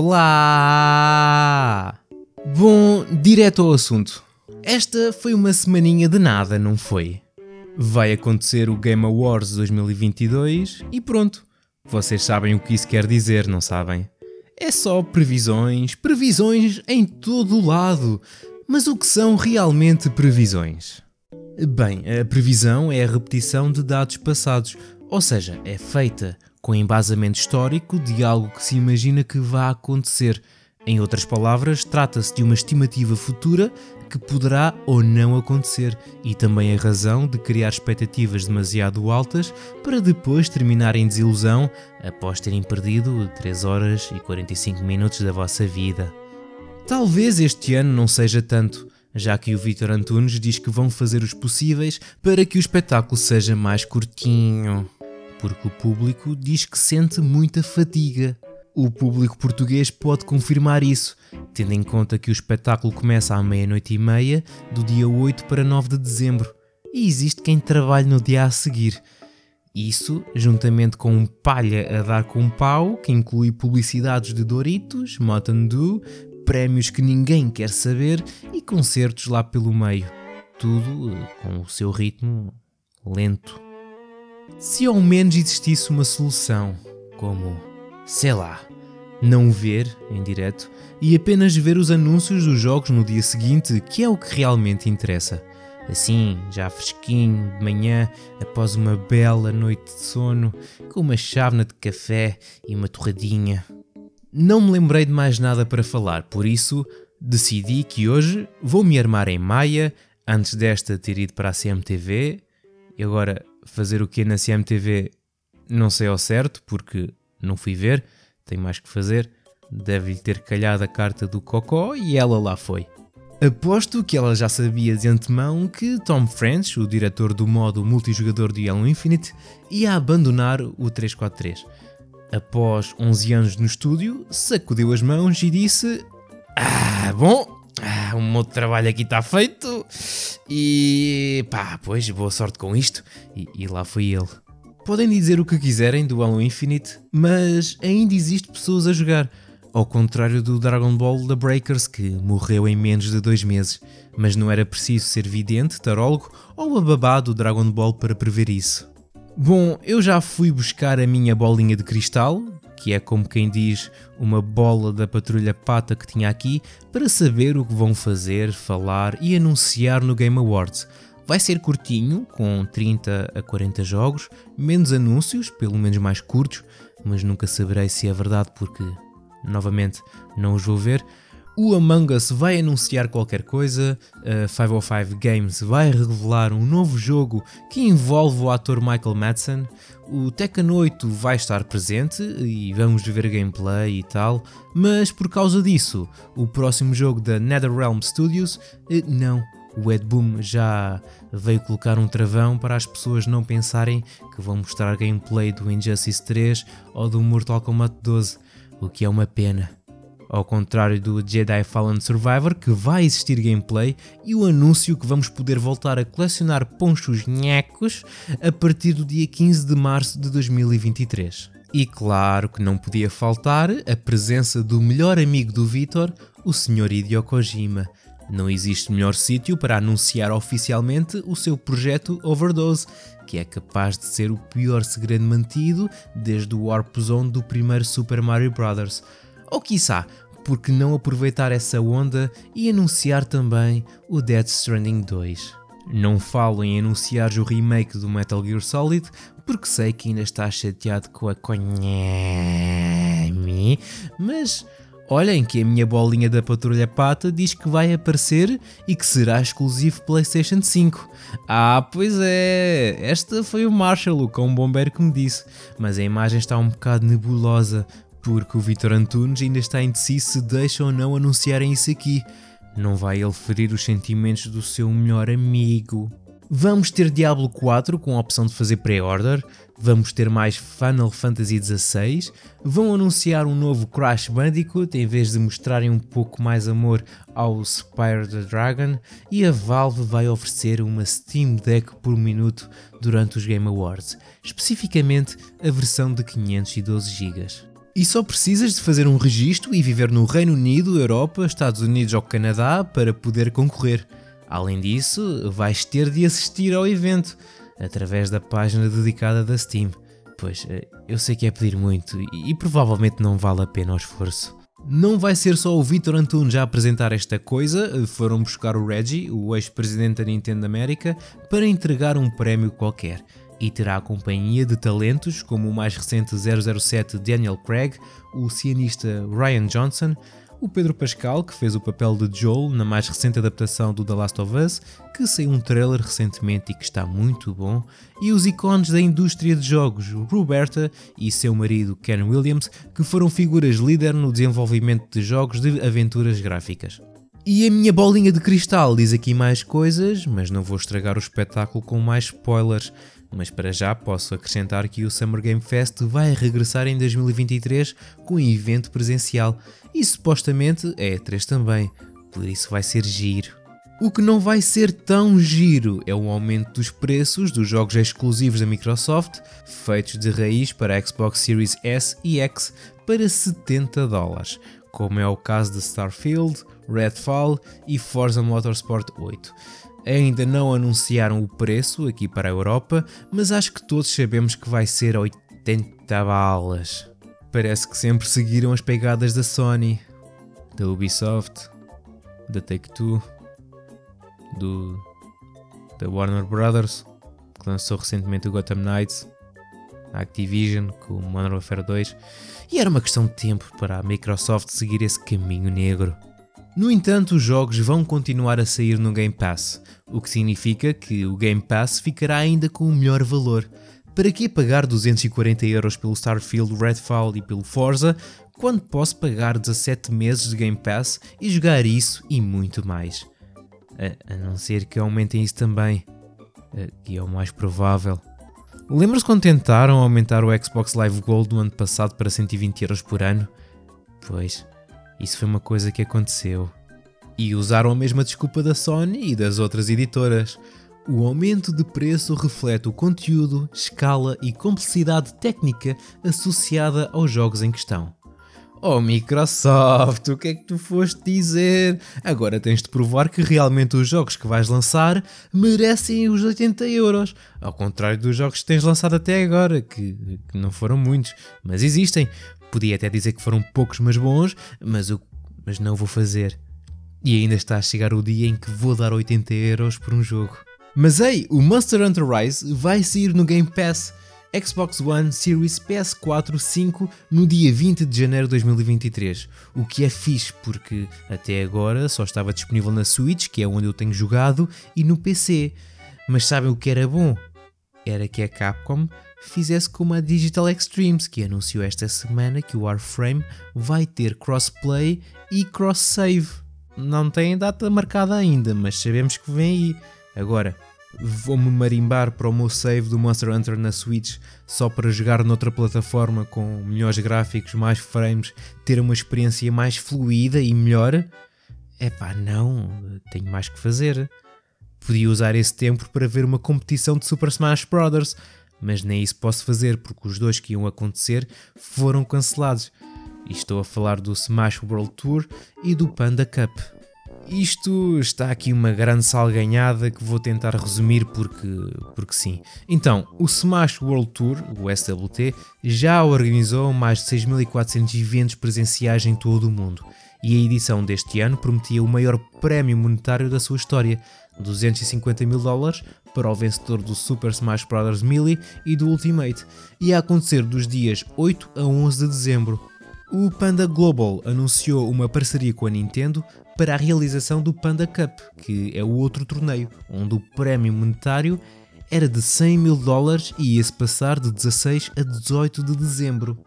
Olá! Bom, direto ao assunto. Esta foi uma semaninha de nada, não foi? Vai acontecer o Game Awards 2022 e pronto. Vocês sabem o que isso quer dizer, não sabem? É só previsões, previsões em todo o lado. Mas o que são realmente previsões? Bem, a previsão é a repetição de dados passados, ou seja, é feita com embasamento histórico de algo que se imagina que vá acontecer. Em outras palavras, trata-se de uma estimativa futura que poderá ou não acontecer e também a razão de criar expectativas demasiado altas para depois terminar em desilusão após terem perdido 3 horas e 45 minutos da vossa vida. Talvez este ano não seja tanto, já que o Vitor Antunes diz que vão fazer os possíveis para que o espetáculo seja mais curtinho, porque o público diz que sente muita fadiga. O público português pode confirmar isso, tendo em conta que o espetáculo começa à meia-noite e meia, do dia 8 para 9 de dezembro, e existe quem trabalhe no dia a seguir. Isso, juntamente com um palha a dar com um pau, que inclui publicidades de Doritos, Mountain Dew, prémios que ninguém quer saber e concertos lá pelo meio. Tudo eh, com o seu ritmo lento. Se ao menos existisse uma solução, como, sei lá, não ver em direto e apenas ver os anúncios dos jogos no dia seguinte, que é o que realmente interessa. Assim, já fresquinho, de manhã, após uma bela noite de sono, com uma chávena de café e uma torradinha. Não me lembrei de mais nada para falar, por isso decidi que hoje vou me armar em Maia, antes desta ter ido para a CMTV, e agora fazer o que na CMTV não sei ao certo, porque não fui ver, tenho mais que fazer. Deve-lhe ter calhado a carta do Cocó e ela lá foi. Aposto que ela já sabia de antemão que Tom French, o diretor do modo multijogador de Halo Infinite, ia abandonar o 343. Após 11 anos no estúdio, sacudiu as mãos e disse: Ah, bom, ah, o meu trabalho aqui está feito e pá, pois, boa sorte com isto. E, e lá foi ele. Podem dizer o que quiserem do Halo Infinite, mas ainda existe pessoas a jogar. Ao contrário do Dragon Ball da Breakers, que morreu em menos de dois meses, mas não era preciso ser vidente, tarólogo ou ababado do Dragon Ball para prever isso. Bom, eu já fui buscar a minha bolinha de cristal, que é como quem diz uma bola da patrulha pata que tinha aqui, para saber o que vão fazer, falar e anunciar no Game Awards. Vai ser curtinho, com 30 a 40 jogos, menos anúncios, pelo menos mais curtos, mas nunca saberei se é verdade porque, novamente, não os vou ver. O Among Us vai anunciar qualquer coisa, a 505 Games vai revelar um novo jogo que envolve o ator Michael Madsen, o Tekken 8 vai estar presente e vamos ver gameplay e tal, mas por causa disso, o próximo jogo da NetherRealm Studios, eh, não, o Ed Boom já veio colocar um travão para as pessoas não pensarem que vão mostrar gameplay do Injustice 3 ou do Mortal Kombat 12, o que é uma pena. Ao contrário do Jedi Fallen Survivor, que vai existir gameplay e o anúncio que vamos poder voltar a colecionar ponchos nhecos a partir do dia 15 de março de 2023. E claro que não podia faltar a presença do melhor amigo do Vitor, o Sr. Hideo Kojima, não existe melhor sítio para anunciar oficialmente o seu projeto Overdose, que é capaz de ser o pior segredo mantido desde o Warp Zone do primeiro Super Mario Bros. Ou quiçá, porque não aproveitar essa onda e anunciar também o Dead Stranding 2. Não falo em anunciar o remake do Metal Gear Solid, porque sei que ainda está chateado com a Konami, mas Olhem que a minha bolinha da Patrulha Pata diz que vai aparecer e que será exclusivo PlayStation 5. Ah, pois é, esta foi o Marshall, o cão bombeiro que me disse, mas a imagem está um bocado nebulosa, porque o Vitor Antunes ainda está indeciso se deixa ou não anunciarem isso aqui. Não vai ele ferir os sentimentos do seu melhor amigo. Vamos ter Diablo 4 com a opção de fazer pré-order, vamos ter mais Final Fantasy XVI, vão anunciar um novo Crash Bandicoot em vez de mostrarem um pouco mais amor ao Spire the Dragon e a Valve vai oferecer uma Steam Deck por minuto durante os Game Awards, especificamente a versão de 512 GB. E só precisas de fazer um registro e viver no Reino Unido, Europa, Estados Unidos ou Canadá para poder concorrer. Além disso, vais ter de assistir ao evento através da página dedicada da Steam. Pois, eh, eu sei que é pedir muito e, provavelmente não vale a pena o esforço. Não vai ser só o Vitor Antunes a apresentar esta coisa, foram buscar o Reggie, o ex-presidente da Nintendo América, para entregar um prémio qualquer. E terá a companhia de talentos como o mais recente 007 Daniel Craig, o cianista Ryan Johnson, o Pedro Pascal, que fez o papel de Joel na mais recente adaptação do The Last of Us, que saiu um trailer recentemente e que está muito bom, e os icones da indústria de jogos, Roberta e seu marido Ken Williams, que foram figuras líder no desenvolvimento de jogos de aventuras gráficas. E a minha bolinha de cristal diz aqui mais coisas, mas não vou estragar o espetáculo com mais spoilers. Mas para já posso acrescentar que o Summer Game Fest vai regressar em 2023 com um evento presencial e supostamente é E3 também, por isso vai ser giro. O que não vai ser tão giro é o aumento dos preços dos jogos exclusivos da Microsoft, feitos de raiz para a Xbox Series S e X, para 70 dólares, como é o caso de Starfield, Redfall e Forza Motorsport 8. Ainda não anunciaram o preço aqui para a Europa, mas acho que todos sabemos que vai ser 80 balas. Parece que sempre seguiram as pegadas da Sony, da Ubisoft, da Take-Two, do da Warner Brothers, que lançou recentemente o Gotham Knights, a Activision com o Modern Warfare 2, e era uma questão de tempo para a Microsoft seguir esse caminho negro. No entanto, os jogos vão continuar a sair no Game Pass, o que significa que o Game Pass ficará ainda com o melhor valor, para que pagar 240 euros pelo Starfield, Redfall e pelo Forza, quando posso pagar 17 meses de Game Pass e jogar isso e muito mais? A, a não ser que aumentem isso também, que é o mais provável. Lembra-se quando tentaram aumentar o Xbox Live Gold no ano passado para 120 euros por ano? Pois, isso foi uma coisa que aconteceu. E usaram a mesma desculpa da Sony e das outras editoras. O aumento de preço reflete o conteúdo, escala e complexidade técnica associada aos jogos em questão. Oh Microsoft, o que é que tu foste dizer? Agora tens de provar que realmente os jogos que vais lançar merecem os 80 euros. Ao contrário dos jogos que tens lançado até agora, que, que não foram muitos, mas existem. Podia até dizer que foram poucos, mas bons, mas, mas não vou fazer. E ainda está a chegar o dia em que vou dar 80 euros por um jogo. Mas ei, o Monster Hunter Rise vai sair no Game Pass Xbox One Series PS4 5 no dia 20 de janeiro de 2023, o que é fixe porque até agora só estava disponível na Switch, que é onde eu tenho jogado, e no PC. Mas sabem o que era bom? Era que a Capcom fizesse como a Digital Extremes, que anunciou esta semana que o Warframe vai ter crossplay e cross-save. Não tem data marcada ainda, mas sabemos que vem aí. Agora, vou-me marimbar para o meu save do Monster Hunter na Switch só para jogar noutra plataforma com melhores gráficos, mais frames, ter uma experiência mais fluida e melhor? É pá, não, tenho mais que fazer. Podia usar esse tempo para ver uma competição de Super Smash Bros., mas nem isso posso fazer porque os dois que iam acontecer foram cancelados. E estou a falar do Smash World Tour e do Panda Cup. Isto está aqui uma grande salganhada que vou tentar resumir porque, porque sim. Então, o Smash World Tour, o SWT, já organizou mais de 6.400 eventos presenciais em todo o mundo e a edição deste ano prometia o maior prémio monetário da sua história, 250 mil dólares para o vencedor do Super Smash Bros. Melee e do Ultimate, e a acontecer dos dias 8 a 11 de dezembro. O Panda Global anunciou uma parceria com a Nintendo para a realização do Panda Cup, que é o outro torneio, onde o prémio monetário era de 100 mil dólares e ia-se passar de 16 a 18 de dezembro.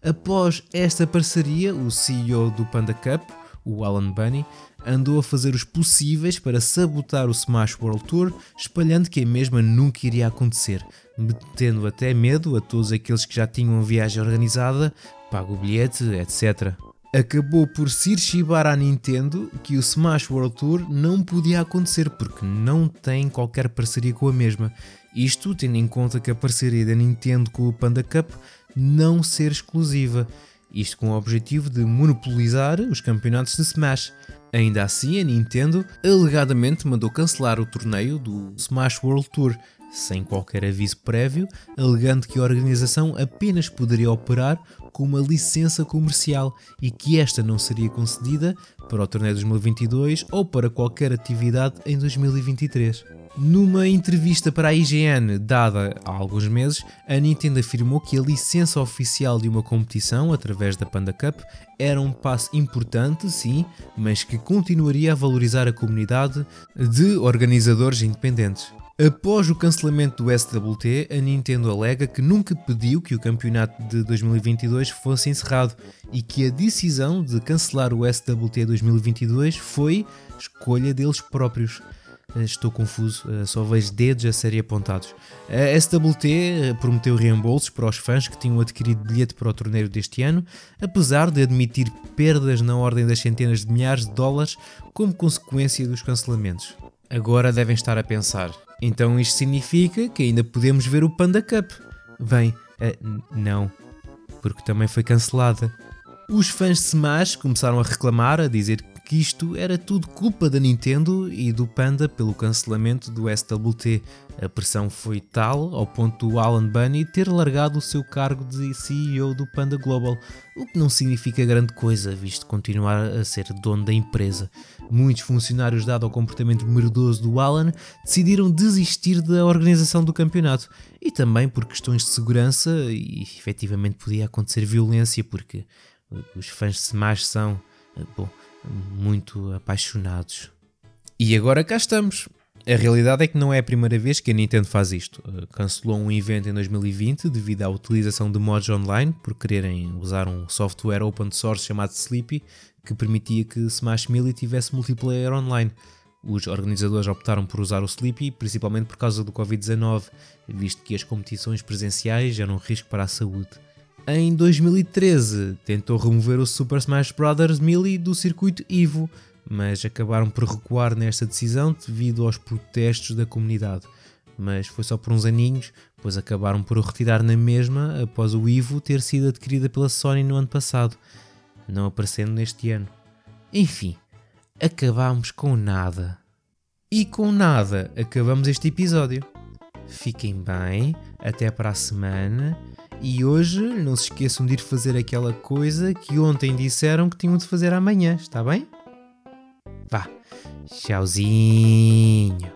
Após esta parceria, o CEO do Panda Cup, o Alan Bunny, andou a fazer os possíveis para sabotar o Smash World Tour, espalhando que a mesma nunca iria acontecer, metendo até medo a todos aqueles que já tinham a viagem organizada paga o bilhete, etc. Acabou por se chibar à Nintendo que o Smash World Tour não podia acontecer porque não tem qualquer parceria com a mesma. Isto tendo em conta que a parceria da Nintendo com o Panda Cup não ser exclusiva. isto com o objetivo de monopolizar os campeonatos de Smash. Ainda assim, a Nintendo alegadamente mandou cancelar o torneio do Smash World Tour, sem qualquer aviso prévio, alegando que a organização apenas poderia operar com uma licença comercial e que esta não seria concedida para o torneio 2022 ou para qualquer atividade em 2023. Numa entrevista para a IGN dada há alguns meses, a Nintendo afirmou que a licença oficial de uma competição através da Panda Cup era um passo importante, sim, mas que continuaria a valorizar a comunidade de organizadores independentes. Após o cancelamento do SWT, a Nintendo alega que nunca pediu que o campeonato de 2022 fosse encerrado e que a decisão de cancelar o SWT 2022 foi escolha deles próprios. Estou confuso, só vejo dedos a serem apontados. A SWT prometeu reembolsos para os fãs que tinham adquirido bilhete para o torneio deste ano, apesar de admitir perdas na ordem das centenas de milhares de dólares como consequência dos cancelamentos. Agora devem estar a pensar: então isto significa que ainda podemos ver o Panda Cup? Bem, uh, não, porque também foi cancelada. Os fãs de Smash começaram a reclamar, a dizer que isto era tudo culpa da Nintendo e do Panda pelo cancelamento do SWT. A pressão foi tal ao ponto do Alan Bunny ter largado o seu cargo de CEO do Panda Global, o que não significa grande coisa, visto continuar a ser dono da empresa. Muitos funcionários, dado ao comportamento merdoso do Alan, decidiram desistir da organização do campeonato e também por questões de segurança e efetivamente podia acontecer violência porque os fãs de Smash são, bom, muito apaixonados. E agora cá estamos. A realidade é que não é a primeira vez que a Nintendo faz isto. Uh, cancelou um evento em 2020 devido à utilização de mods online por quererem usar um software open source chamado Sleepy que permitia que Smash Melee tivesse multiplayer online. Os organizadores optaram por usar o Sleepy principalmente por causa do Covid-19, visto que as competições presenciais eram um risco para a saúde. Em 2013 tentou remover o Super Smash Bros. Melee do circuito Evo, mas acabaram por recuar nesta decisão devido aos protestos da comunidade. Mas foi só por uns aninhos, pois acabaram por o retirar na mesma após o Evo ter sido adquirida pela Sony no ano passado, não aparecendo neste ano. Enfim, acabámos com nada. E com nada acabamos este episódio. Fiquem bem, até para a semana e hoje não se esqueçam de ir fazer aquela coisa que ontem disseram que tinham de fazer amanhã, está bem? Vá, tchauzinho.